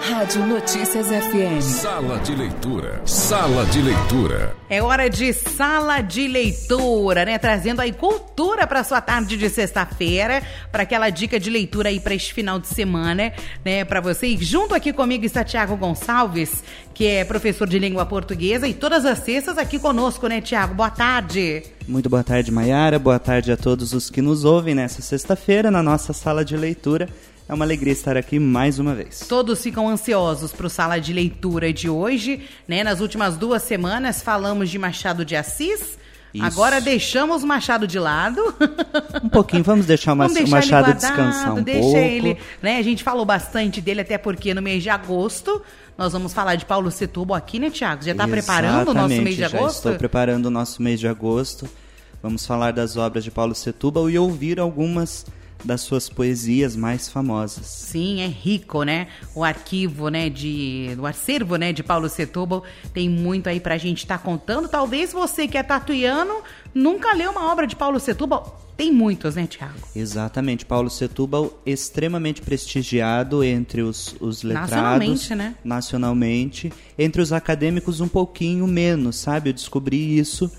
Rádio Notícias FM. Sala de leitura. Sala de leitura. É hora de sala de leitura, né? Trazendo aí cultura para sua tarde de sexta-feira, para aquela dica de leitura aí para este final de semana, né? Para vocês. Junto aqui comigo está Tiago Gonçalves, que é professor de língua portuguesa e todas as sextas aqui conosco, né, Tiago? Boa tarde. Muito boa tarde, Maiara. Boa tarde a todos os que nos ouvem nessa sexta-feira na nossa sala de leitura. É uma alegria estar aqui mais uma vez. Todos ficam ansiosos para o sala de leitura de hoje, né? Nas últimas duas semanas falamos de Machado de Assis. Isso. Agora deixamos o Machado de lado. Um pouquinho, vamos deixar o vamos deixar Machado guardado, descansar um deixa pouco. ele, né? A gente falou bastante dele até porque no mês de agosto nós vamos falar de Paulo Setúbal aqui, né, Tiago? Já está preparando o nosso mês de agosto? Já estou preparando o nosso mês de agosto. Vamos falar das obras de Paulo Setúbal e ouvir algumas das suas poesias mais famosas. Sim, é rico, né? O arquivo, né, de o acervo, né, de Paulo Setúbal tem muito aí pra gente estar tá contando. Talvez você que é tatuiano nunca leu uma obra de Paulo Setúbal. Tem muitos, né, Tiago? Exatamente. Paulo Setúbal, extremamente prestigiado entre os, os letrados. Nacionalmente, né? Nacionalmente. Entre os acadêmicos, um pouquinho menos, sabe? Eu descobri isso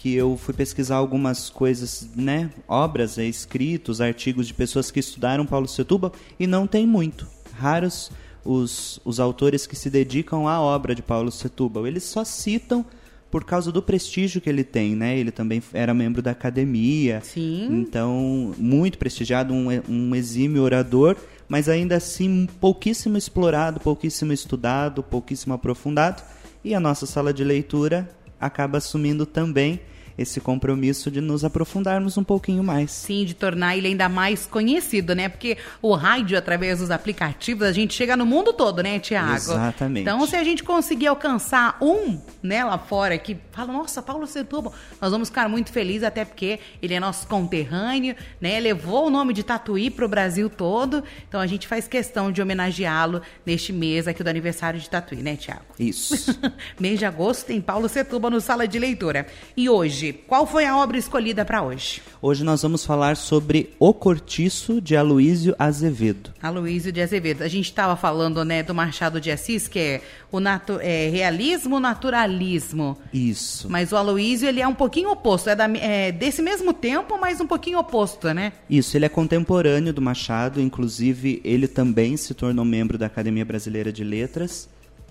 que eu fui pesquisar algumas coisas, né, obras, é, escritos, artigos de pessoas que estudaram Paulo Setúbal e não tem muito. Raros os, os autores que se dedicam à obra de Paulo Setúbal. Eles só citam por causa do prestígio que ele tem, né? Ele também era membro da academia. Sim. Então, muito prestigiado, um, um exímio orador, mas ainda assim pouquíssimo explorado, pouquíssimo estudado, pouquíssimo aprofundado. E a nossa sala de leitura acaba assumindo também esse compromisso de nos aprofundarmos um pouquinho mais. Sim, de tornar ele ainda mais conhecido, né? Porque o rádio, através dos aplicativos, a gente chega no mundo todo, né, Tiago? Exatamente. Então, se a gente conseguir alcançar um, né, lá fora, que fala, nossa, Paulo Setúbal, nós vamos ficar muito felizes, até porque ele é nosso conterrâneo, né? Levou o nome de Tatuí para o Brasil todo. Então, a gente faz questão de homenageá-lo neste mês aqui do aniversário de Tatuí, né, Tiago? Isso. mês de agosto tem Paulo Setúbal no Sala de Leitura. E hoje, qual foi a obra escolhida para hoje? Hoje nós vamos falar sobre O Cortiço de Aloísio Azevedo. Aloísio de Azevedo. A gente estava falando né, do Machado de Assis, que é o natu é, realismo, naturalismo. Isso. Mas o Aloísio ele é um pouquinho oposto, é, da, é desse mesmo tempo, mas um pouquinho oposto, né? Isso, ele é contemporâneo do Machado, inclusive ele também se tornou membro da Academia Brasileira de Letras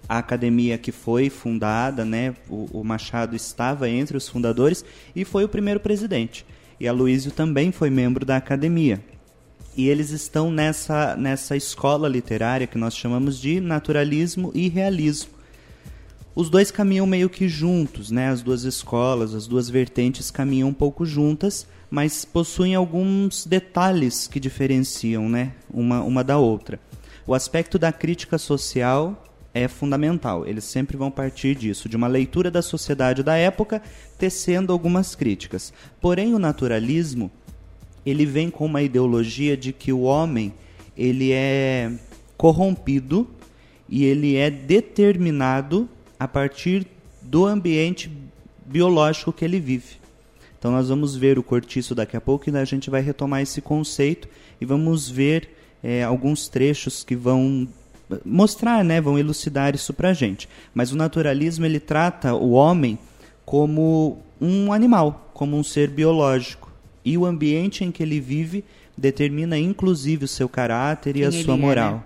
a academia que foi fundada, né, o, o, Machado estava entre os fundadores e foi o primeiro presidente. E a Luísio também foi membro da academia. E eles estão nessa, nessa escola literária que nós chamamos de naturalismo e realismo. Os dois caminham meio que juntos, né? As duas escolas, as duas vertentes caminham um pouco juntas, mas possuem alguns detalhes que diferenciam, né, uma, uma da outra. O aspecto da crítica social é fundamental. Eles sempre vão partir disso, de uma leitura da sociedade da época, tecendo algumas críticas. Porém, o naturalismo, ele vem com uma ideologia de que o homem, ele é corrompido e ele é determinado a partir do ambiente biológico que ele vive. Então nós vamos ver o cortiço daqui a pouco e a gente vai retomar esse conceito e vamos ver é, alguns trechos que vão mostrar, né, vão elucidar isso para a gente. Mas o naturalismo ele trata o homem como um animal, como um ser biológico. E o ambiente em que ele vive determina inclusive o seu caráter e Quem a sua moral. É, né?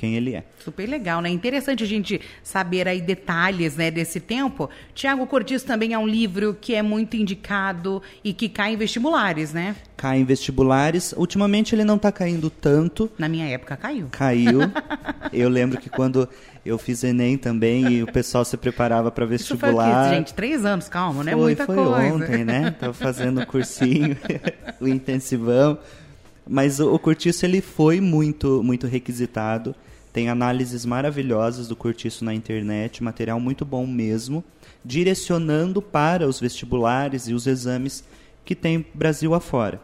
Quem ele é. Super legal, né? Interessante a gente saber aí detalhes, né, desse tempo. Tiago Cortiço também é um livro que é muito indicado e que cai em vestibulares, né? Cai em vestibulares. Ultimamente ele não está caindo tanto. Na minha época caiu. Caiu. eu lembro que quando eu fiz Enem também e o pessoal se preparava para vestibular. Isso foi gente? Três anos, calma, né? Foi, Muita foi coisa. ontem, né? Tava fazendo o cursinho, o intensivão. Mas o, o Cortiço ele foi muito, muito requisitado. Tem análises maravilhosas do cortiço na internet, material muito bom mesmo, direcionando para os vestibulares e os exames que tem Brasil afora.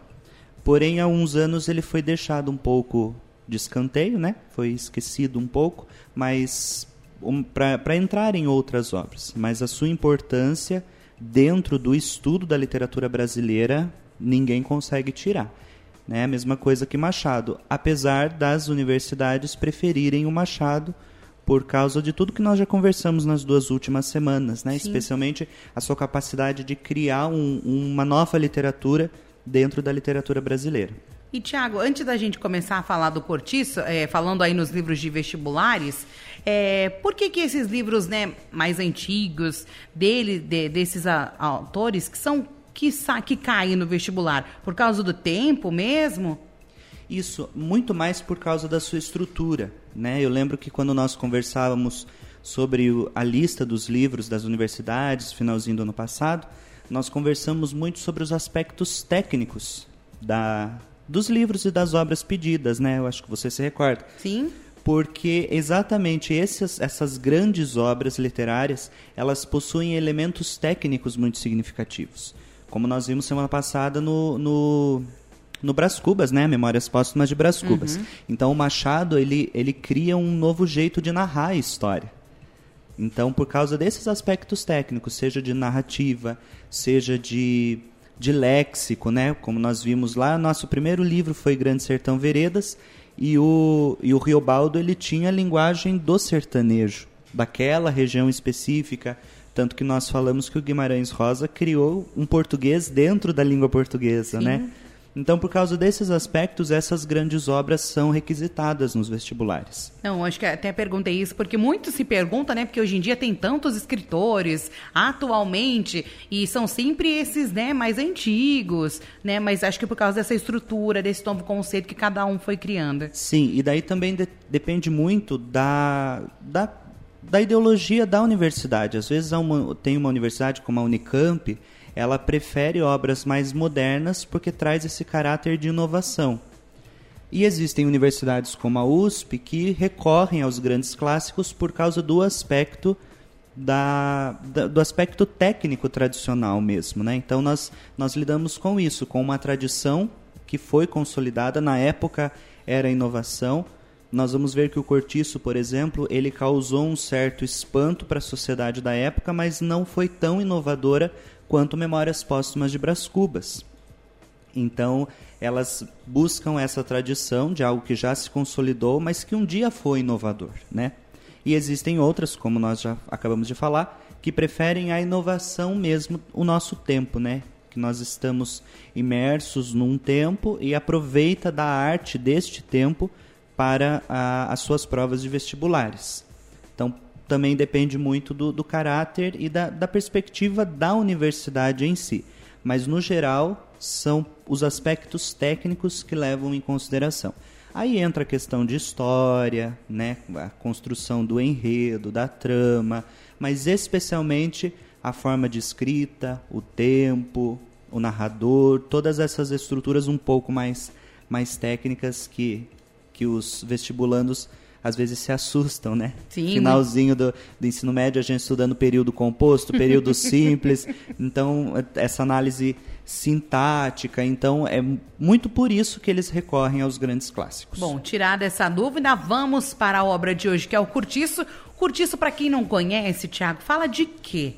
Porém, há uns anos ele foi deixado um pouco de escanteio, né? Foi esquecido um pouco, mas um, para entrar em outras obras. Mas a sua importância dentro do estudo da literatura brasileira ninguém consegue tirar. Né? A mesma coisa que Machado, apesar das universidades preferirem o Machado por causa de tudo que nós já conversamos nas duas últimas semanas, né? Especialmente a sua capacidade de criar um, uma nova literatura dentro da literatura brasileira. E, Tiago, antes da gente começar a falar do cortiço, é, falando aí nos livros de vestibulares, é, por que, que esses livros né, mais antigos, dele, de, desses a, autores, que são que, que caem no vestibular? Por causa do tempo mesmo? Isso, muito mais por causa da sua estrutura. Né? Eu lembro que quando nós conversávamos sobre a lista dos livros das universidades, finalzinho do ano passado, nós conversamos muito sobre os aspectos técnicos da, dos livros e das obras pedidas, né? Eu acho que você se recorda. Sim. Porque exatamente esses, essas grandes obras literárias, elas possuem elementos técnicos muito significativos. Como nós vimos semana passada no, no, no Brás Cubas, né? Memórias Póstumas de Brás Cubas. Uhum. Então o Machado, ele, ele cria um novo jeito de narrar a história. Então, por causa desses aspectos técnicos, seja de narrativa, seja de de léxico, né? Como nós vimos lá, nosso primeiro livro foi Grande Sertão Veredas e o, e o Riobaldo ele tinha a linguagem do sertanejo, daquela região específica, tanto que nós falamos que o Guimarães Rosa criou um português dentro da língua portuguesa, Sim. né? Então, por causa desses aspectos, essas grandes obras são requisitadas nos vestibulares. Não, acho que até perguntei isso porque muito se pergunta, né? Porque hoje em dia tem tantos escritores atualmente e são sempre esses, né, mais antigos, né? Mas acho que por causa dessa estrutura, desse novo conceito que cada um foi criando. Sim, e daí também de depende muito da, da, da ideologia da universidade. Às vezes uma, tem uma universidade como a Unicamp ela prefere obras mais modernas porque traz esse caráter de inovação. E existem universidades como a USP que recorrem aos grandes clássicos por causa do aspecto da, da, do aspecto técnico tradicional mesmo, né? Então nós nós lidamos com isso, com uma tradição que foi consolidada na época era inovação. Nós vamos ver que o cortiço, por exemplo, ele causou um certo espanto para a sociedade da época, mas não foi tão inovadora quanto Memórias Póstumas de Brás Cubas. Então, elas buscam essa tradição de algo que já se consolidou, mas que um dia foi inovador, né? E existem outras, como nós já acabamos de falar, que preferem a inovação mesmo, o nosso tempo, né? Que nós estamos imersos num tempo e aproveita da arte deste tempo para a, as suas provas de vestibulares. Então, também depende muito do, do caráter e da, da perspectiva da universidade em si. Mas, no geral, são os aspectos técnicos que levam em consideração. Aí entra a questão de história, né, a construção do enredo, da trama, mas especialmente a forma de escrita, o tempo, o narrador, todas essas estruturas um pouco mais, mais técnicas que, que os vestibulandos às vezes se assustam, né? Sim. Finalzinho do, do ensino médio, a gente estudando período composto, período simples. Então, essa análise sintática. Então, é muito por isso que eles recorrem aos grandes clássicos. Bom, tirada essa dúvida, vamos para a obra de hoje, que é o Curtiço. Curtiço, para quem não conhece, Tiago, fala de quê?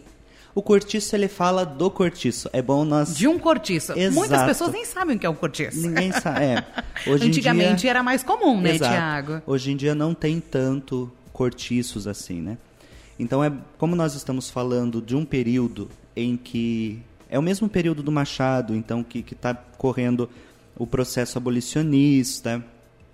O cortiço, ele fala do cortiço. É bom nós... De um cortiço. Exato. Muitas pessoas nem sabem o que é um cortiço. Ninguém sabe, é. Hoje Antigamente dia... era mais comum, né, Exato. Tiago? Hoje em dia não tem tanto cortiços assim, né? Então, é como nós estamos falando de um período em que... É o mesmo período do Machado, então, que está correndo o processo abolicionista,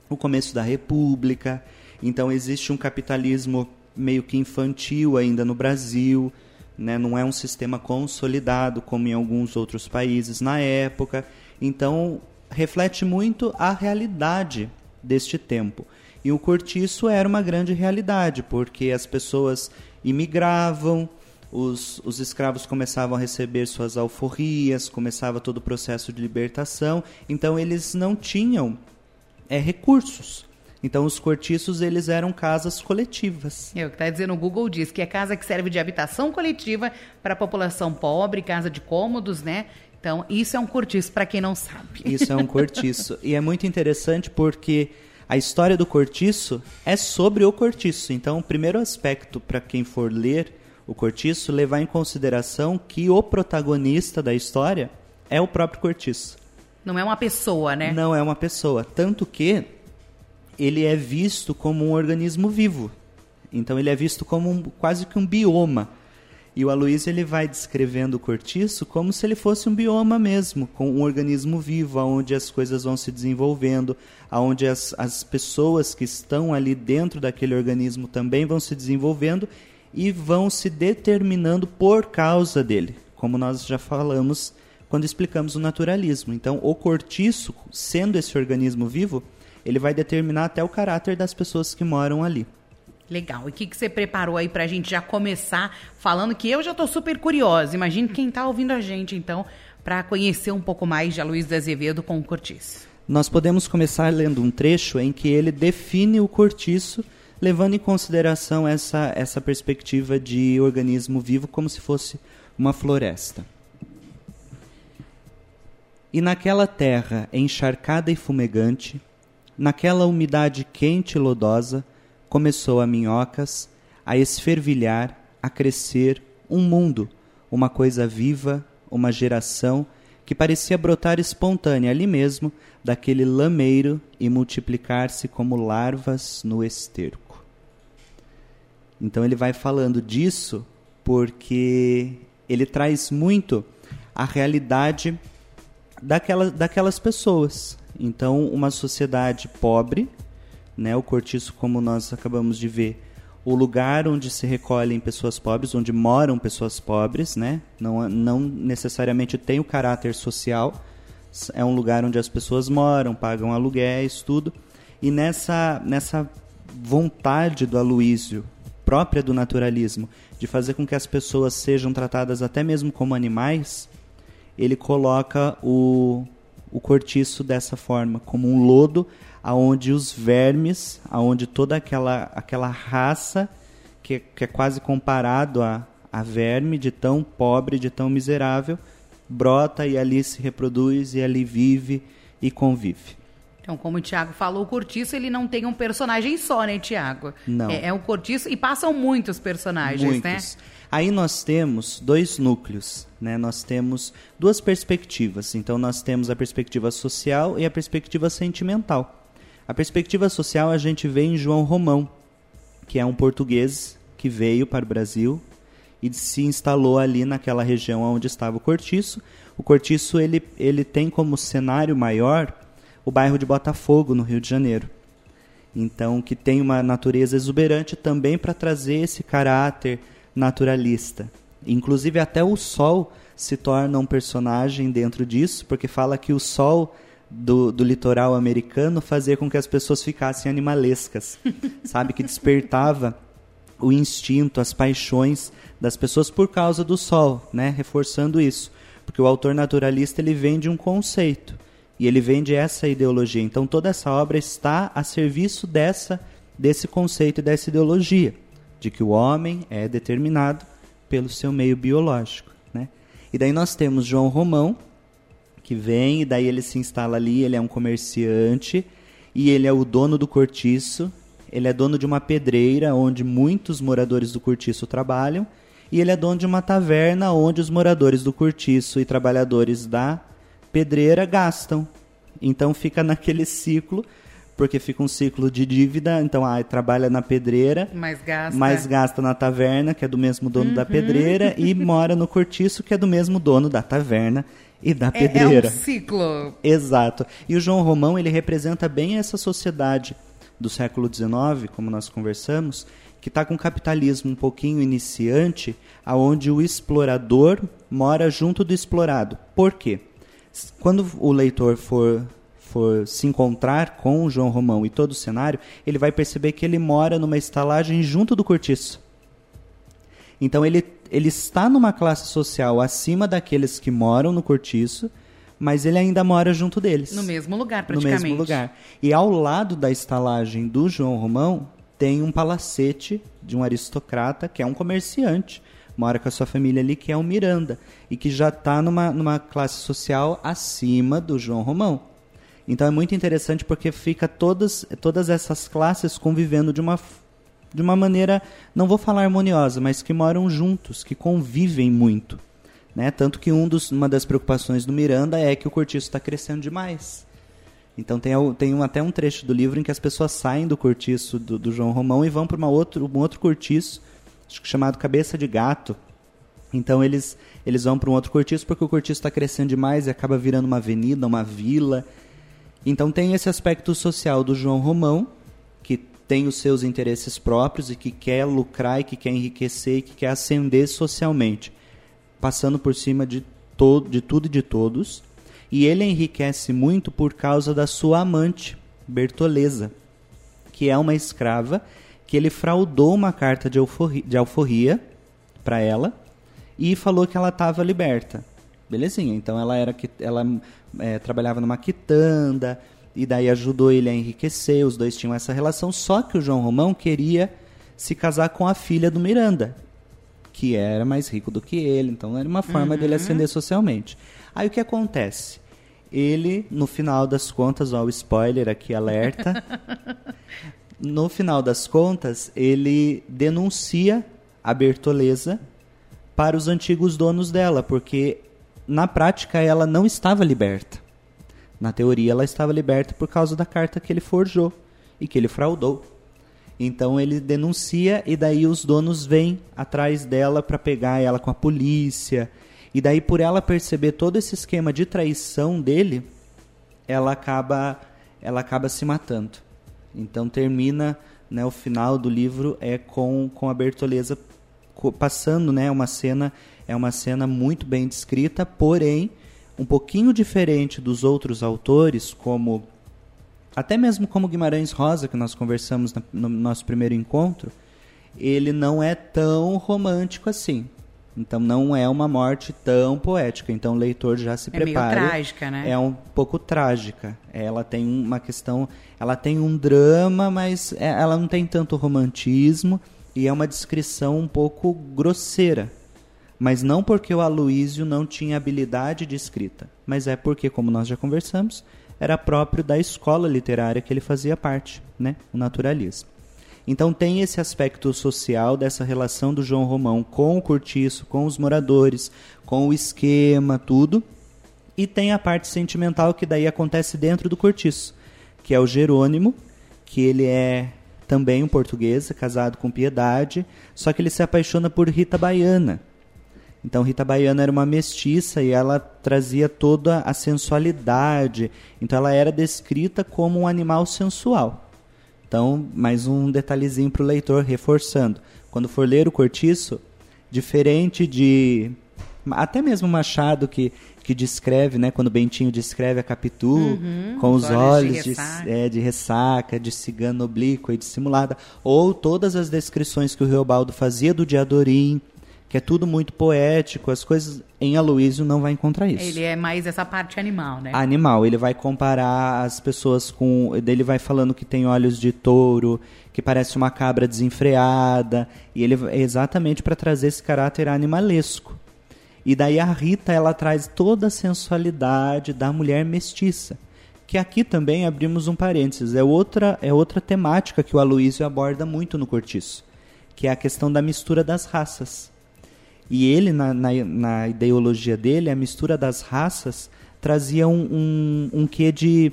o começo da República. Então, existe um capitalismo meio que infantil ainda no Brasil né? não é um sistema consolidado como em alguns outros países na época. Então, reflete muito a realidade deste tempo. E o cortiço era uma grande realidade, porque as pessoas imigravam, os, os escravos começavam a receber suas alforrias, começava todo o processo de libertação, então eles não tinham é, recursos. Então os cortiços eles eram casas coletivas. É o que está dizendo o Google diz que é casa que serve de habitação coletiva para a população pobre, casa de cômodos, né? Então isso é um cortiço para quem não sabe. Isso é um cortiço e é muito interessante porque a história do cortiço é sobre o cortiço. Então o primeiro aspecto para quem for ler o cortiço levar em consideração que o protagonista da história é o próprio cortiço. Não é uma pessoa, né? Não é uma pessoa, tanto que ele é visto como um organismo vivo. Então ele é visto como um, quase que um bioma. E o Aloysio ele vai descrevendo o cortiço como se ele fosse um bioma mesmo, com um organismo vivo, onde as coisas vão se desenvolvendo, onde as, as pessoas que estão ali dentro daquele organismo também vão se desenvolvendo e vão se determinando por causa dele, como nós já falamos quando explicamos o naturalismo. Então, o cortiço, sendo esse organismo vivo, ele vai determinar até o caráter das pessoas que moram ali. Legal. E o que, que você preparou aí pra gente já começar falando que eu já tô super curiosa. Imagina quem tá ouvindo a gente, então, para conhecer um pouco mais de Aloysio de Azevedo com o cortiço. Nós podemos começar lendo um trecho em que ele define o cortiço, levando em consideração essa, essa perspectiva de organismo vivo como se fosse uma floresta. E naquela terra encharcada e fumegante, naquela umidade quente e lodosa, começou a minhocas a esfervilhar, a crescer um mundo, uma coisa viva, uma geração que parecia brotar espontânea ali mesmo daquele lameiro e multiplicar-se como larvas no esterco. Então ele vai falando disso porque ele traz muito a realidade daquela, daquelas pessoas. Então, uma sociedade pobre, né? O cortiço, como nós acabamos de ver, o lugar onde se recolhem pessoas pobres, onde moram pessoas pobres, né? Não, não necessariamente tem o caráter social, é um lugar onde as pessoas moram, pagam aluguéis, tudo. E nessa, nessa vontade do Aloísio, própria do naturalismo, de fazer com que as pessoas sejam tratadas até mesmo como animais, ele coloca o, o cortiço dessa forma, como um lodo aonde os vermes, aonde toda aquela, aquela raça que, que é quase comparado a, a verme de tão pobre, de tão miserável, brota e ali se reproduz e ali vive e convive. Então, como o Tiago falou, o Cortiço ele não tem um personagem só, né, Tiago? Não. É, é um Cortiço e passam muitos personagens, Muitos. né? Aí nós temos dois núcleos, né? Nós temos duas perspectivas. Então nós temos a perspectiva social e a perspectiva sentimental. A perspectiva social a gente vê em João Romão, que é um português que veio para o Brasil e se instalou ali naquela região onde estava o Cortiço. O Cortiço ele, ele tem como cenário maior o bairro de Botafogo, no Rio de Janeiro. Então, que tem uma natureza exuberante também para trazer esse caráter naturalista. Inclusive, até o sol se torna um personagem dentro disso, porque fala que o sol do, do litoral americano fazia com que as pessoas ficassem animalescas, sabe? Que despertava o instinto, as paixões das pessoas por causa do sol, né? Reforçando isso. Porque o autor naturalista ele vende um conceito e ele vende essa ideologia. Então toda essa obra está a serviço dessa desse conceito e dessa ideologia de que o homem é determinado pelo seu meio biológico, né? E daí nós temos João Romão, que vem e daí ele se instala ali, ele é um comerciante e ele é o dono do cortiço, ele é dono de uma pedreira onde muitos moradores do cortiço trabalham e ele é dono de uma taverna onde os moradores do cortiço e trabalhadores da pedreira gastam. Então fica naquele ciclo porque fica um ciclo de dívida, então ah, trabalha na pedreira, Mais gasta. mas gasta na taverna, que é do mesmo dono da pedreira, e mora no cortiço, que é do mesmo dono da taverna e da É, é pedreira. um ciclo. Exato. E o João Romão, ele representa bem essa sociedade do século XIX, como nós conversamos, que está com o capitalismo um pouquinho iniciante, aonde o explorador mora junto do explorado. Por quê? Quando o leitor for, for se encontrar com o João Romão e todo o cenário, ele vai perceber que ele mora numa estalagem junto do cortiço. Então ele, ele está numa classe social acima daqueles que moram no cortiço, mas ele ainda mora junto deles. No mesmo lugar, No praticamente. mesmo lugar. E ao lado da estalagem do João Romão tem um palacete de um aristocrata que é um comerciante, mora com a sua família ali, que é o Miranda, e que já está numa, numa classe social acima do João Romão. Então é muito interessante porque fica todas, todas essas classes convivendo de uma, de uma maneira, não vou falar harmoniosa, mas que moram juntos, que convivem muito. Né? Tanto que um dos, uma das preocupações do Miranda é que o cortiço está crescendo demais. Então tem, tem um, até um trecho do livro em que as pessoas saem do cortiço do, do João Romão e vão para um outro cortiço, chamado Cabeça de Gato. Então eles, eles vão para um outro cortiço porque o cortiço está crescendo demais e acaba virando uma avenida, uma vila. Então tem esse aspecto social do João Romão, que tem os seus interesses próprios e que quer lucrar e que quer enriquecer e que quer ascender socialmente, passando por cima de, todo, de tudo e de todos e ele enriquece muito por causa da sua amante, Bertoleza, que é uma escrava que ele fraudou uma carta de alforria, alforria para ela e falou que ela estava liberta. Belezinha, então ela era ela é, trabalhava numa quitanda e daí ajudou ele a enriquecer, os dois tinham essa relação, só que o João Romão queria se casar com a filha do Miranda, que era mais rico do que ele, então era uma forma uhum. dele ascender socialmente. Aí o que acontece? ele, no final das contas, ó, o spoiler aqui, alerta. no final das contas, ele denuncia a Bertoleza para os antigos donos dela, porque na prática ela não estava liberta. Na teoria, ela estava liberta por causa da carta que ele forjou e que ele fraudou. Então ele denuncia e daí os donos vêm atrás dela para pegar ela com a polícia e daí, por ela perceber todo esse esquema de traição dele, ela acaba, ela acaba se matando. Então termina, né, o final do livro é com, com a Bertoleza passando, né, uma cena é uma cena muito bem descrita, porém um pouquinho diferente dos outros autores, como até mesmo como Guimarães Rosa que nós conversamos no nosso primeiro encontro, ele não é tão romântico assim. Então não é uma morte tão poética. Então o leitor já se é prepara. É meio trágica, né? É um pouco trágica. Ela tem uma questão, ela tem um drama, mas é, ela não tem tanto romantismo e é uma descrição um pouco grosseira. Mas não porque o Aloísio não tinha habilidade de escrita, mas é porque, como nós já conversamos, era próprio da escola literária que ele fazia parte, né? O naturalismo. Então tem esse aspecto social dessa relação do João Romão com o cortiço, com os moradores, com o esquema, tudo. E tem a parte sentimental que daí acontece dentro do cortiço, que é o Jerônimo, que ele é também um português, casado com Piedade, só que ele se apaixona por Rita Baiana. Então Rita Baiana era uma mestiça e ela trazia toda a sensualidade. Então ela era descrita como um animal sensual. Então, mais um detalhezinho para o leitor, reforçando. Quando for ler o Cortiço, diferente de. Até mesmo Machado, que, que descreve, né, quando Bentinho descreve a Capitu, uhum, com os olhos de ressaca. De, é, de ressaca, de cigana oblíqua e dissimulada, ou todas as descrições que o Reobaldo fazia do Diadorim, que é tudo muito poético, as coisas em Aloísio não vai encontrar isso. Ele é mais essa parte animal, né? Animal, ele vai comparar as pessoas com, ele vai falando que tem olhos de touro, que parece uma cabra desenfreada, e ele é exatamente para trazer esse caráter animalesco. E daí a Rita, ela traz toda a sensualidade da mulher mestiça. Que aqui também abrimos um parênteses, é outra, é outra temática que o Aloísio aborda muito no Cortiço, que é a questão da mistura das raças. E ele, na, na, na, ideologia dele, a mistura das raças trazia um, um, um quê de,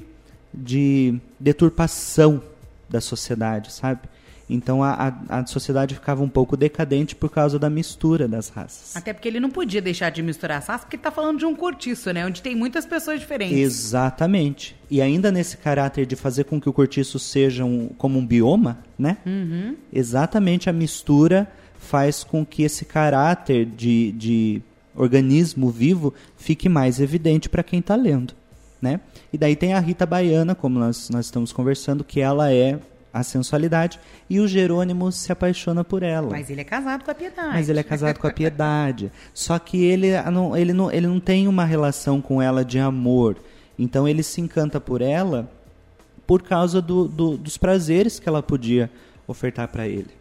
de deturpação da sociedade, sabe? Então a, a, a, sociedade ficava um pouco decadente por causa da mistura das raças. Até porque ele não podia deixar de misturar as raças, porque está falando de um cortiço, né? Onde tem muitas pessoas diferentes. Exatamente. E ainda nesse caráter de fazer com que o cortiço seja um, como um bioma, né? Uhum. Exatamente a mistura faz com que esse caráter de, de organismo vivo fique mais evidente para quem está lendo. Né? E daí tem a Rita Baiana, como nós, nós estamos conversando, que ela é a sensualidade, e o Jerônimo se apaixona por ela. Mas ele é casado com a Piedade. Mas ele é casado com a Piedade. Só que ele não, ele, não, ele não tem uma relação com ela de amor. Então ele se encanta por ela por causa do, do, dos prazeres que ela podia ofertar para ele.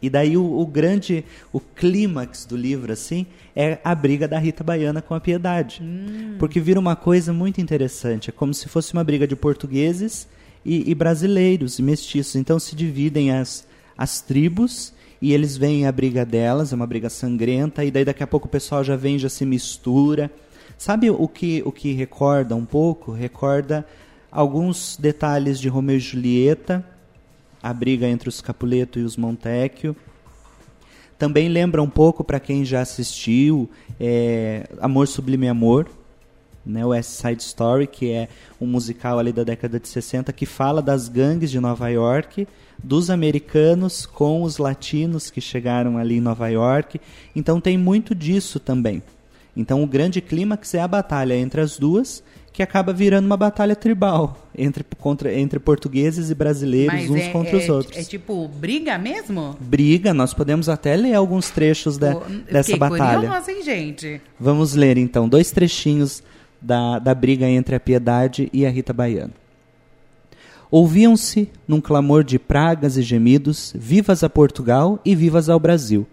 E daí o, o, grande, o clímax do livro, assim, é a briga da Rita Baiana com a Piedade. Hum. Porque vira uma coisa muito interessante. É como se fosse uma briga de portugueses e, e brasileiros e mestiços. Então se dividem as, as tribos e eles veem a briga delas, é uma briga sangrenta, e daí daqui a pouco o pessoal já vem, já se mistura. Sabe o que, o que recorda um pouco? Recorda alguns detalhes de Romeu e Julieta, a briga entre os Capuleto e os Montecchio. Também lembra um pouco, para quem já assistiu, é, Amor Sublime Amor, né, o West Side Story, que é um musical ali da década de 60 que fala das gangues de Nova York, dos americanos com os latinos que chegaram ali em Nova York. Então tem muito disso também. Então o grande clímax é a batalha entre as duas, que acaba virando uma batalha tribal entre, contra, entre portugueses e brasileiros Mas uns é, contra é, os outros. É tipo briga mesmo? Briga, nós podemos até ler alguns trechos da, Pô, dessa fiquei batalha. curiosa, hein, gente? Vamos ler então dois trechinhos da, da briga entre a Piedade e a Rita Baiano. Ouviam-se, num clamor de pragas e gemidos, vivas a Portugal e vivas ao Brasil.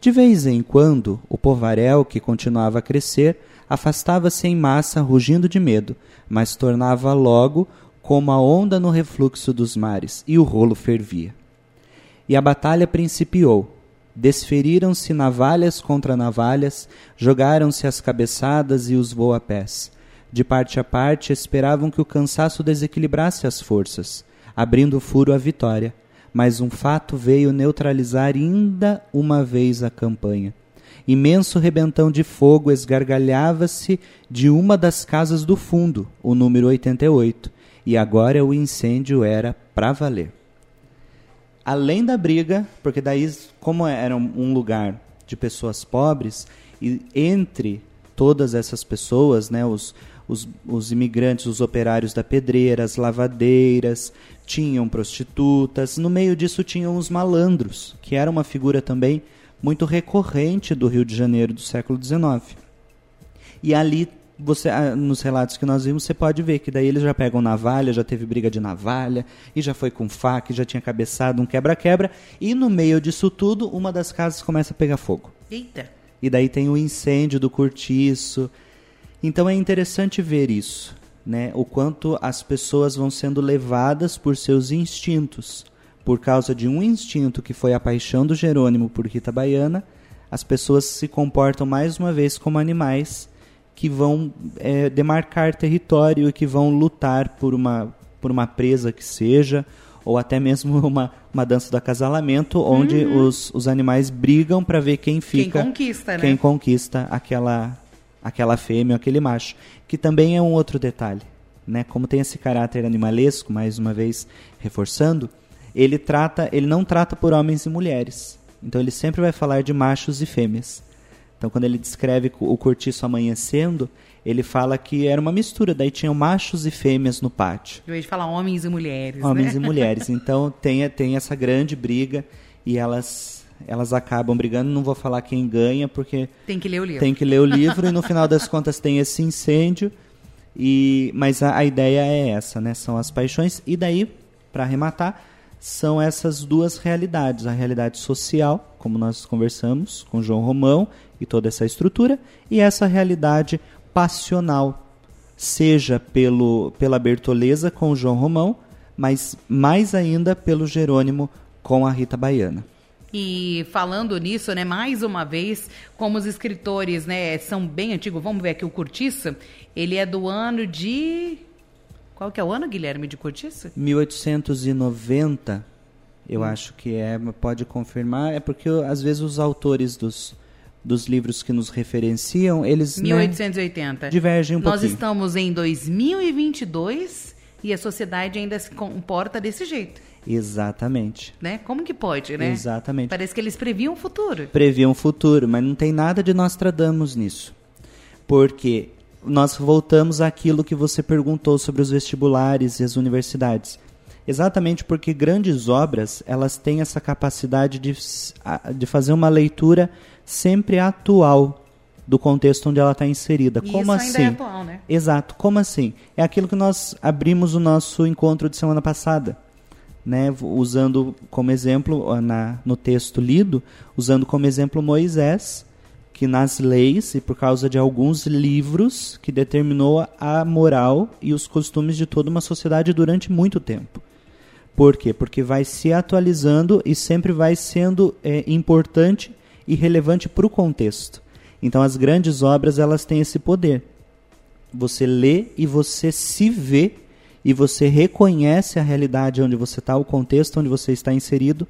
De vez em quando, o povaréu, que continuava a crescer, afastava-se em massa, rugindo de medo, mas tornava logo como a onda no refluxo dos mares, e o rolo fervia. E a batalha principiou. Desferiram-se navalhas contra navalhas, jogaram-se as cabeçadas e os voapés. De parte a parte, esperavam que o cansaço desequilibrasse as forças, abrindo furo à vitória. Mas um fato veio neutralizar ainda uma vez a campanha. Imenso rebentão de fogo esgargalhava-se de uma das casas do fundo, o número 88, e agora o incêndio era para valer. Além da briga, porque daí, como era um lugar de pessoas pobres, e entre todas essas pessoas, né, os, os, os imigrantes, os operários da pedreira, as lavadeiras, tinham prostitutas, no meio disso tinham os malandros, que era uma figura também muito recorrente do Rio de Janeiro do século XIX. E ali, você, ah, nos relatos que nós vimos, você pode ver que daí eles já pegam navalha, já teve briga de navalha, e já foi com faca, e já tinha cabeçado um quebra-quebra, e no meio disso tudo, uma das casas começa a pegar fogo. Eita. E daí tem o incêndio do cortiço. Então é interessante ver isso, né? O quanto as pessoas vão sendo levadas por seus instintos por causa de um instinto que foi a paixão do Jerônimo por Rita Baiana, as pessoas se comportam mais uma vez como animais que vão é, demarcar território e que vão lutar por uma, por uma presa que seja, ou até mesmo uma, uma dança do acasalamento, onde Uhum. os, os animais brigam para ver quem fica. Quem conquista, né? quem conquista aquela, aquela fêmea, aquele macho. Que também é um outro detalhe. Né? Como tem esse caráter animalesco, mais uma vez reforçando, ele trata, ele não trata por homens e mulheres. Então ele sempre vai falar de machos e fêmeas. Então quando ele descreve o cortiço amanhecendo, ele fala que era uma mistura, daí tinham machos e fêmeas no pátio. Em vez de falar homens e mulheres, Homens né? e mulheres. Então tem, tem essa grande briga e elas elas acabam brigando. Não vou falar quem ganha porque Tem que ler o livro. tem que ler o livro e no final das contas tem esse incêndio. E mas a, a ideia é essa, né? São as paixões e daí para arrematar são essas duas realidades, a realidade social, como nós conversamos com João Romão e toda essa estrutura, e essa realidade passional, seja pelo pela Bertoleza com João Romão, mas mais ainda pelo Jerônimo com a Rita Baiana. E falando nisso, né, mais uma vez, como os escritores, né, são bem antigos, vamos ver aqui o Curtiço, ele é do ano de qual que é o ano, Guilherme, de Curtiço? 1890, eu acho que é, pode confirmar, é porque às vezes os autores dos, dos livros que nos referenciam, eles né, 1880. divergem um Nós pouquinho. estamos em 2022 e a sociedade ainda se comporta desse jeito, Exatamente. né? Como que pode, né? Exatamente. Parece que eles previam o futuro. Previam o futuro, mas não tem nada de Nostradamus nisso. Porque nós voltamos àquilo que você perguntou sobre os vestibulares e as universidades. Exatamente porque grandes obras, elas têm essa capacidade de, de fazer uma leitura sempre atual do contexto onde ela está inserida. E Como isso assim? é atual, né? Exato. Como assim? É aquilo que nós abrimos o nosso encontro de semana passada, né? Usando como exemplo na, no texto lido, usando como exemplo Moisés, que nas leis e por causa de alguns livros que determinou a moral e os costumes de toda uma sociedade durante muito tempo. Por quê? Porque vai se atualizando e sempre vai sendo é, importante e relevante para o contexto. Então as grandes obras elas têm esse poder você lê e você se vê e você reconhece a realidade onde você está, o contexto onde você está inserido,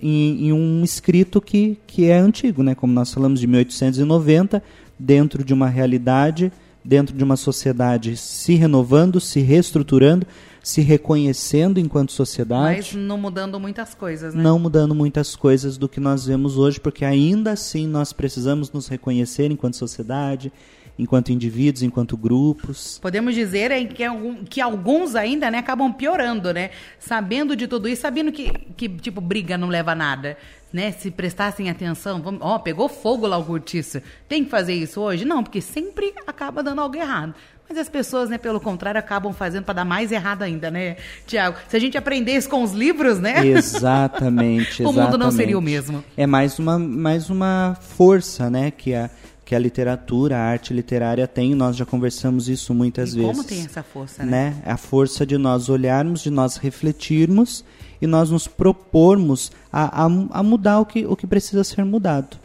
em, em, um escrito que, que é antigo, né? como nós falamos de 1890, dentro de uma realidade, dentro de uma sociedade se renovando, se reestruturando, se reconhecendo enquanto sociedade. Mas não mudando muitas coisas, né? Não mudando muitas coisas do que nós vemos hoje, porque ainda assim nós precisamos nos reconhecer enquanto sociedade, enquanto indivíduos, enquanto grupos. Podemos dizer que, que alguns ainda né, acabam piorando, né? Sabendo de tudo isso, sabendo que, que tipo, briga não leva a nada. Né, se prestassem atenção, vamos, ó, pegou fogo lá o cortiço. Tem que fazer isso hoje? Não, porque sempre acaba dando algo errado. Mas as pessoas, né, pelo contrário, acabam fazendo para dar mais errado ainda, né, Tiago? Se a gente aprendesse com os livros, né? Exatamente, o mundo não seria o mesmo. É mais uma, mais uma força, né, que a, que a literatura, a arte literária tem, nós já conversamos isso muitas e vezes. Como tem essa força, né? né? A força de nós olharmos, de nós refletirmos e nós nos propormos a, a, a mudar o que, o que precisa ser mudado,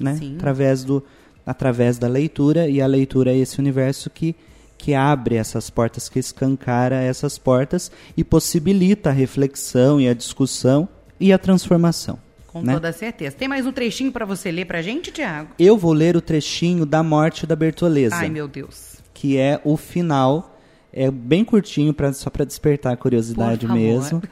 né? Sim. Através, do, através da leitura, e a leitura é esse universo que, que abre essas portas, que escancara essas portas e possibilita a reflexão e a discussão e a transformação. Com né? toda certeza. Tem mais um trechinho para você ler para gente, Tiago? Eu vou ler o trechinho da morte da Bertoleza. Ai, meu Deus. Que é o final. É bem curtinho, pra, só para despertar a curiosidade mesmo.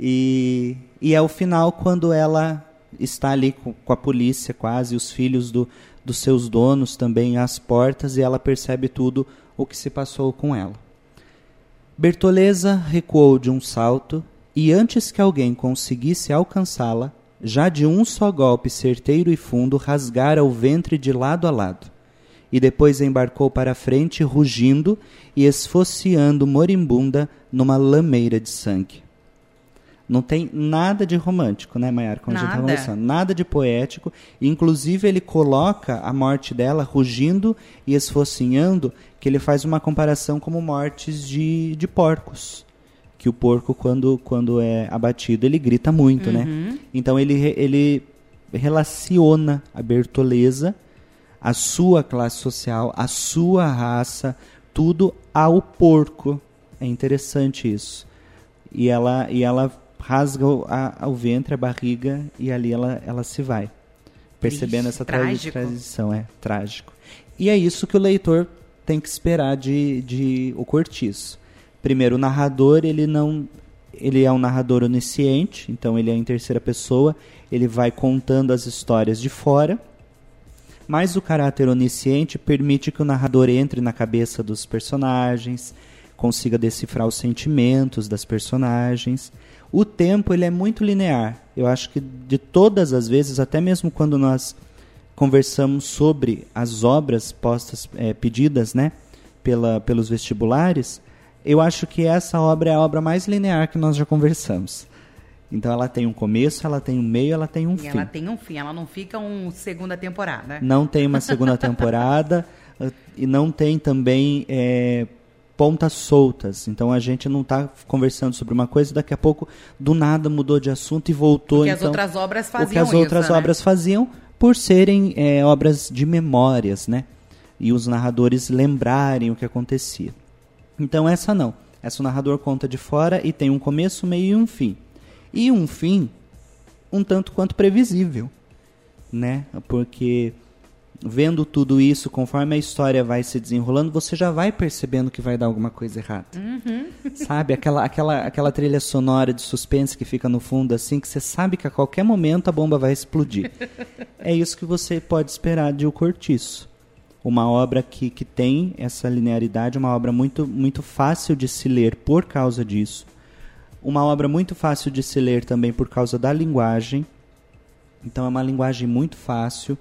E, e é o final quando ela está ali com, com a polícia quase, os filhos do, dos seus donos também às portas, e ela percebe tudo o que se passou com ela. Bertoleza recuou de um salto e, antes que alguém conseguisse alcançá-la, já de um só golpe certeiro e fundo rasgara o ventre de lado a lado, e depois embarcou para a frente, rugindo e esfociando moribunda numa lameira de sangue. Não tem nada de romântico, né, Maiara? Como nada. a gente tá conversando. Nada de poético. Inclusive, ele coloca a morte dela rugindo e esfocinhando, que ele faz uma comparação como mortes de, de porcos que o porco, quando, quando é abatido, ele grita muito, né? uhum. né? Então ele, ele relaciona a Bertoleza, a sua classe social, a sua raça, tudo ao porco. É interessante isso. E ela, e ela rasga o, a, o ventre, a barriga, e ali ela, ela se vai. Percebendo Ixi, essa trágico. transição, é trágico. E é isso que o leitor tem que esperar de, de O Cortiço primeiro o narrador ele não ele é um narrador onisciente então ele é em terceira pessoa ele vai contando as histórias de fora mas o caráter onisciente permite que o narrador entre na cabeça dos personagens consiga decifrar os sentimentos das personagens. O tempo ele é muito linear. Eu acho que de todas as vezes até mesmo quando nós conversamos sobre as obras postas é, pedidas né pela, pelos vestibulares eu acho que essa obra é a obra mais linear que nós já conversamos. Então ela tem um começo, ela tem um meio, ela tem um e fim. Ela tem um fim, ela não fica uma segunda temporada. Não tem uma segunda temporada e não tem também é, pontas soltas. Então a gente não está conversando sobre uma coisa e daqui a pouco do nada mudou de assunto e voltou. O que então, as outras obras faziam O que as isso, outras né? obras faziam por serem é, obras de memórias, né? E os narradores lembrarem o que acontecia. Então essa não. Essa o narrador conta de fora e tem um começo, meio e um fim. E um fim um tanto quanto previsível, né? Porque vendo tudo isso, conforme a história vai se desenrolando, você já vai percebendo que vai dar alguma coisa errada. Uhum. Sabe? Aquela, aquela, aquela trilha sonora de suspense que fica no fundo, assim, que você sabe que a qualquer momento a bomba vai explodir. é isso que você pode esperar de O Cortiço uma obra que, que tem essa linearidade, uma obra muito, muito fácil de se ler por causa disso. Uma obra muito fácil de se ler também por causa da linguagem. Então é uma linguagem muito fácil.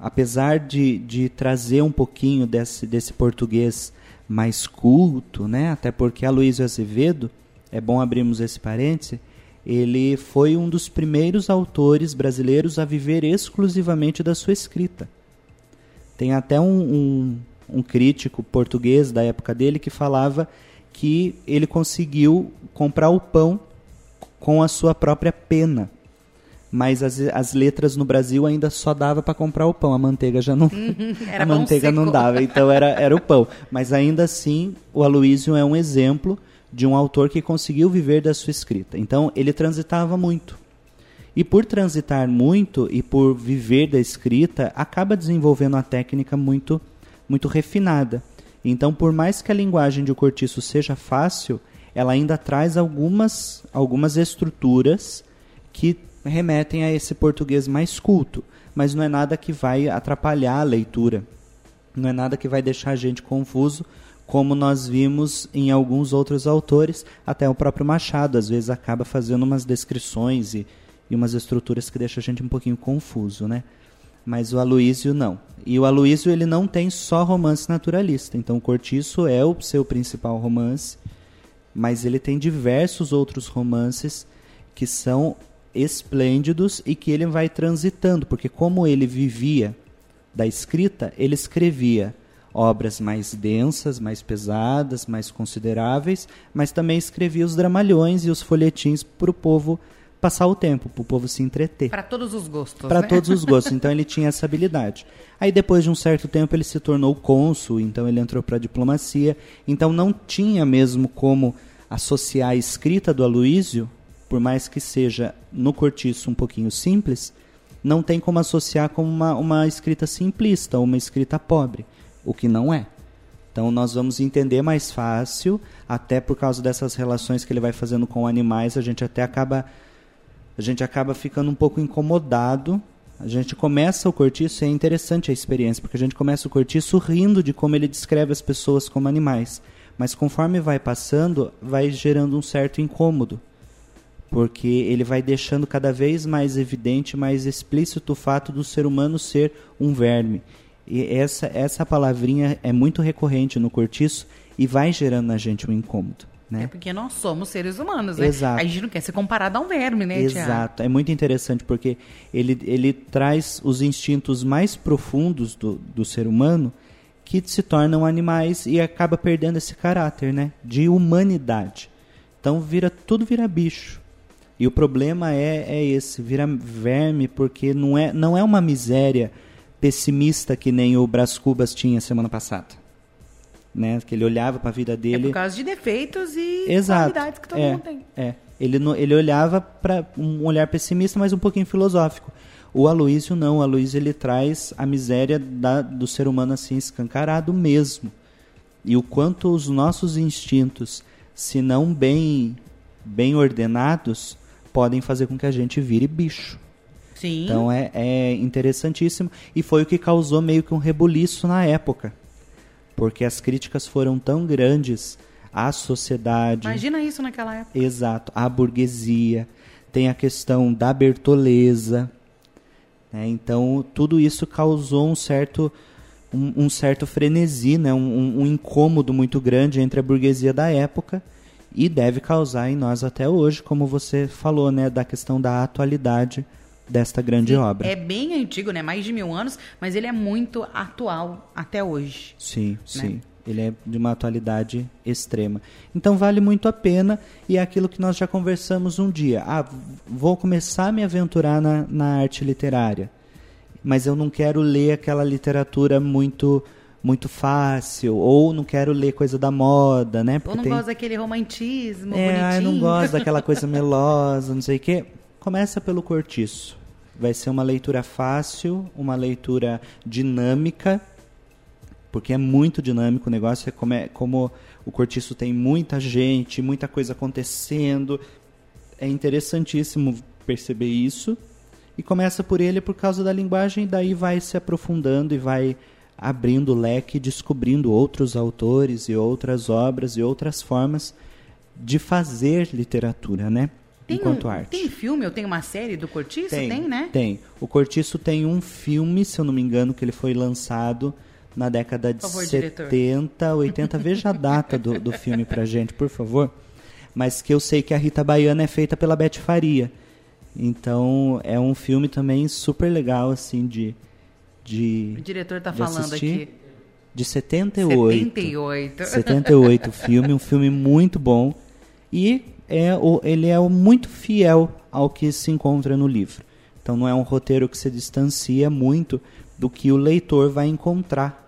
Apesar de, de trazer um pouquinho desse, desse português mais culto, né? até porque a Luísa Azevedo, é bom abrirmos esse parêntese, ele foi um dos primeiros autores brasileiros a viver exclusivamente da sua escrita. Tem até um, um, um, crítico português da época dele que falava que ele conseguiu comprar o pão com a sua própria pena. Mas as, as letras no Brasil ainda só dava para comprar o pão, a manteiga já não a manteiga não dava, então era, era o pão. Mas ainda assim, o Aloísio é um exemplo de um autor que conseguiu viver da sua escrita. Então, ele transitava muito. E por transitar muito e por viver da escrita, acaba desenvolvendo uma técnica muito, muito refinada. Então, por mais que a linguagem de cortiço seja fácil, ela ainda traz algumas, algumas estruturas que remetem a esse português mais culto, mas não é nada que vai atrapalhar a leitura, não é nada que vai deixar a gente confuso, como nós vimos em alguns outros autores, até o próprio Machado às vezes acaba fazendo umas descrições e umas estruturas que deixam a gente um pouquinho confuso, né? Mas o Aloísio não. E o Aloísio ele não tem só romance naturalista. Então o Cortiço é o seu principal romance, mas ele tem diversos outros romances que são esplêndidos e que ele vai transitando, porque como ele vivia da escrita, ele escrevia obras mais densas, mais pesadas, mais consideráveis, mas também escrevia os dramalhões e os folhetins para o povo passar o tempo, para o povo se entreter. Para todos os gostos. Para né? todos os gostos. Então ele tinha essa habilidade. Aí depois de um certo tempo ele se tornou cônsul, então ele entrou para a diplomacia. Então não tinha mesmo como associar a escrita do Aloísio, por mais que seja no cortiço um pouquinho simples, não tem como associar com uma, uma escrita simplista uma escrita pobre, o que não é. Então nós vamos entender mais fácil, até por causa dessas relações que ele vai fazendo com animais, a gente até acaba a gente acaba ficando um pouco incomodado. A gente começa o cortiço e é interessante a experiência, porque a gente começa o cortiço rindo de como ele descreve as pessoas como animais. Mas conforme vai passando, vai gerando um certo incômodo. Porque ele vai deixando cada vez mais evidente, mais explícito o fato do ser humano ser um verme. E essa, essa palavrinha é muito recorrente no cortiço e vai gerando na gente um incômodo. Né? É porque nós somos seres humanos, né? Exato. A gente não quer ser comparado a um verme, né? Exato. É muito interessante porque ele, ele traz os instintos mais profundos do, do ser humano que se tornam animais e acaba perdendo esse caráter, né? De humanidade. Então vira tudo vira bicho. E o problema é, é esse, vira verme porque não é, não é uma miséria pessimista que nem o Brás Cubas tinha semana passada né? Que ele olhava para a vida dele. É por causa de defeitos e Exato. qualidades que todo é, mundo tem. É. Ele, ele olhava para um olhar pessimista, mas um pouquinho filosófico. O Aloísio não. O Aloísio ele traz a miséria da, do ser humano assim escancarado mesmo. E o quanto os nossos instintos, se não bem, bem ordenados, podem fazer com que a gente vire bicho. Sim. Então é, é interessantíssimo. E foi o que causou meio que um rebuliço na época porque as críticas foram tão grandes à sociedade. Imagina isso naquela época. Exato, à burguesia. Tem a questão da bertoleza. Né? Então, tudo isso causou um certo, um, um certo frenesi, né? Um, um, incômodo muito grande entre a burguesia da época e deve causar em nós até hoje, como você falou, né? da questão da atualidade desta grande Sim, obra. É bem antigo, né? Mais de mil anos, mas ele é muito atual até hoje. Sim, né? sim. Ele é de uma atualidade extrema. Então vale muito a pena e é aquilo que nós já conversamos um dia. Ah, vou começar a me aventurar na, na arte literária, mas eu não quero ler aquela literatura muito muito fácil, ou não quero ler coisa da moda, né? Porque ou não tem... gosto daquele romantismo é, bonitinho. Ah, eu não gosto daquela coisa melosa, não sei o quê. Começa pelo cortiço. Vai ser uma leitura fácil, uma leitura dinâmica, porque é muito dinâmico o negócio. É como, é, como o cortiço tem muita gente, muita coisa acontecendo. É interessantíssimo perceber isso. E começa por ele por causa da linguagem, daí vai se aprofundando e vai abrindo o leque, descobrindo outros autores e outras obras e outras formas de fazer literatura, né? Tem enquanto um, arte. Tem filme ou tem uma série do Cortiço? Tem, tem, né? Tem. O Cortiço tem um filme, se eu não me engano, que ele foi lançado na década de favor, 70, diretor. 80. Veja a data do, do filme pra gente, por favor. Mas que eu sei que a Rita Baiana é feita pela Beth Faria. Então, é um filme também super legal, assim, de... de O diretor tá de falando assistir. aqui. De 78. 78. 78 o filme, um filme muito bom. E é ele é muito fiel ao que se encontra no livro. Então não é um roteiro que se distancia muito do que o leitor vai encontrar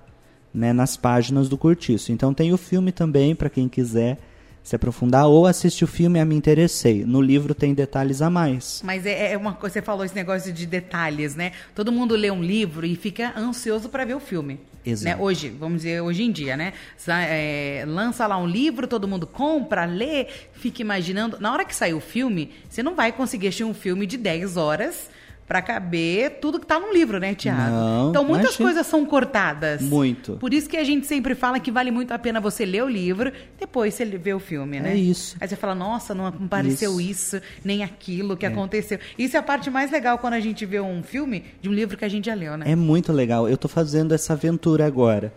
né, nas páginas do Cortiço. Então tem o filme também para quem quiser se aprofundar ou assistir o filme, ah, me interessei. No livro tem detalhes a mais. Mas é, é uma coisa, você falou esse negócio de detalhes, né? Todo mundo lê um livro e fica ansioso para ver o filme. Exato. Né? Hoje, vamos dizer, hoje em dia, né? É, lança lá um livro, todo mundo compra, lê, fica imaginando. Na hora que sair o filme, você não vai conseguir assistir um filme de 10 horas para caber tudo que tá no livro, né, Tiago? Não, então muitas coisas são cortadas. Muito. Por isso que a gente sempre fala que vale muito a pena você ler o livro, depois você vê o filme, né? É isso. Aí você fala, nossa, não apareceu isso, nem aquilo que É. aconteceu. Isso é a parte mais legal quando a gente vê um filme de um livro que a gente já leu, né? É muito legal. Eu tô fazendo essa aventura agora.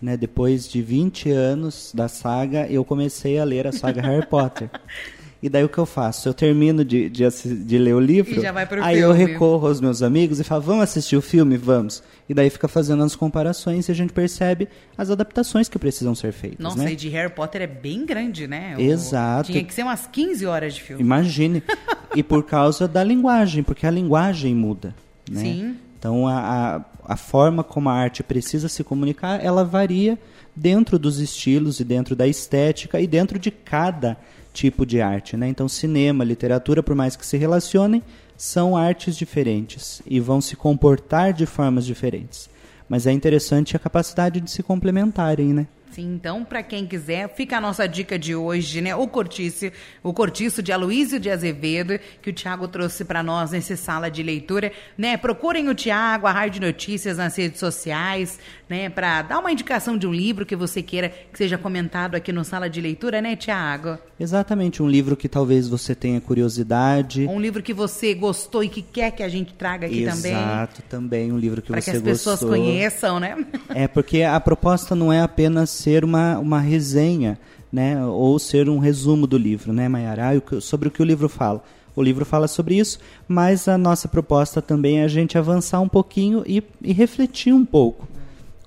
Né? Depois de 20 anos da saga, eu comecei a ler a saga Harry Potter. E daí o que eu faço? Eu termino de, de, de ler o livro, E já vai pro aí eu filme. recorro aos meus amigos e falo, vamos assistir o filme? Vamos. E daí fica fazendo as comparações e a gente percebe as adaptações que precisam ser feitas. Nossa, né? e de Harry Potter é bem grande, né? O- Exato. Tinha que ser umas 15 horas de filme. Imagine. e por causa da linguagem, porque a linguagem muda. Né? Sim. Então a, a, a forma como a arte precisa se comunicar, ela varia dentro dos estilos e dentro da estética e dentro de cada tipo de arte. Né? Então cinema, literatura, por mais que se relacionem, são artes diferentes e vão se comportar de formas diferentes. Mas é interessante a capacidade de se complementarem, né? Sim, então, para quem quiser, fica a nossa dica de hoje, né? O cortiço, o cortiço de Aloísio de Azevedo, que o Tiago trouxe para nós nessa sala de leitura, né? Procurem o Tiago, a Rádio Notícias nas redes sociais, né? Para dar uma indicação de um livro que você queira que seja comentado aqui no sala de leitura, né, Tiago? Exatamente, um livro que talvez você tenha curiosidade. Um livro que você gostou e que quer que a gente traga aqui também. Exato, também um livro que Para você que as pessoas gostou. conheçam, né? É, porque a proposta não é apenas ser uma, uma resenha, né? Ou ser um resumo do livro, né, Mayara? Sobre o que o livro fala. O livro fala sobre isso, mas a nossa proposta também é a gente avançar um pouquinho e, e refletir um pouco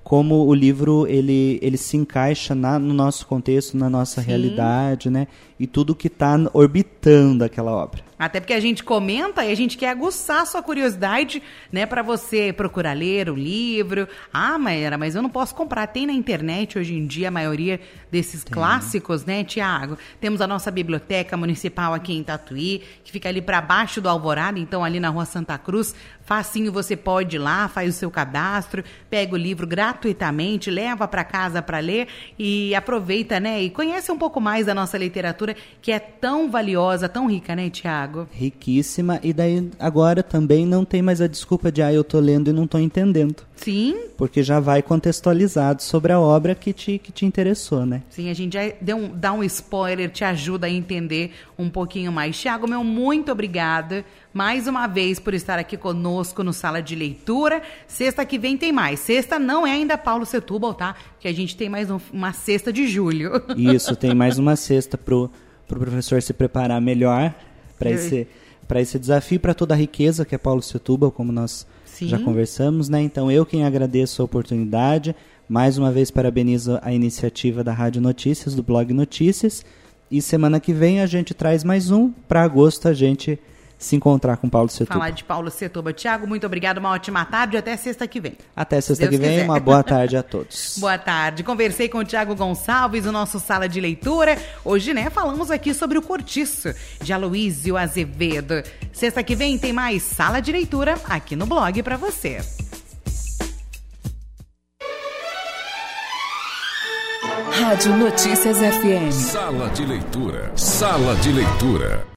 como o livro ele, ele se encaixa na, no nosso contexto, na nossa Sim. realidade, né? E tudo que está orbitando aquela obra. Até porque a gente comenta e a gente quer aguçar a sua curiosidade, né, para você procurar ler o livro. Ah, Maera, mas eu não posso comprar. Tem na internet hoje em dia a maioria desses clássicos, né, Tiago? Temos a nossa biblioteca municipal aqui em Tatuí, que fica ali para baixo do Alvorada, então ali na Rua Santa Cruz. Facinho você pode ir lá, faz o seu cadastro, pega o livro gratuitamente, leva para casa para ler e aproveita, né, e conhece um pouco mais da nossa literatura, que é tão valiosa, tão rica, né, Tiago? Riquíssima. E daí agora também não tem mais a desculpa de ah, eu tô lendo e não tô entendendo. Sim, Porque já vai contextualizado sobre a obra que te, que te interessou, né? sim, a gente já deu um, dá um spoiler, te ajuda a entender um pouquinho mais. Tiago, meu muito obrigada mais uma vez por estar aqui conosco no Sala de Leitura. Sexta que vem tem mais. Sexta não é ainda Paulo Setúbal, tá? Que a gente tem mais um- uma sexta de julho. Isso, tem mais uma cesta pro, pro professor se preparar melhor para esse, pra esse desafio, para toda a riqueza que é Paulo Setúbal, como nós Sim. já conversamos, né? Então eu quem agradeço a oportunidade, mais uma vez parabenizo a iniciativa da Rádio Notícias, do Blog Notícias, e semana que vem a gente traz mais um, para agosto a gente se encontrar com Paulo Setúbal. Falar de Paulo Setúbal. Tiago, muito obrigado, uma ótima tarde e até sexta que vem. Até sexta Deus que vem, quiser. uma boa tarde a todos. Boa tarde. Conversei com o Tiago Gonçalves, o nosso sala de leitura. Hoje, né, falamos aqui sobre o cortiço de Aloísio Azevedo. Sexta que vem tem mais sala de leitura aqui no blog pra você. Rádio Notícias FM. Sala de leitura. Sala de leitura.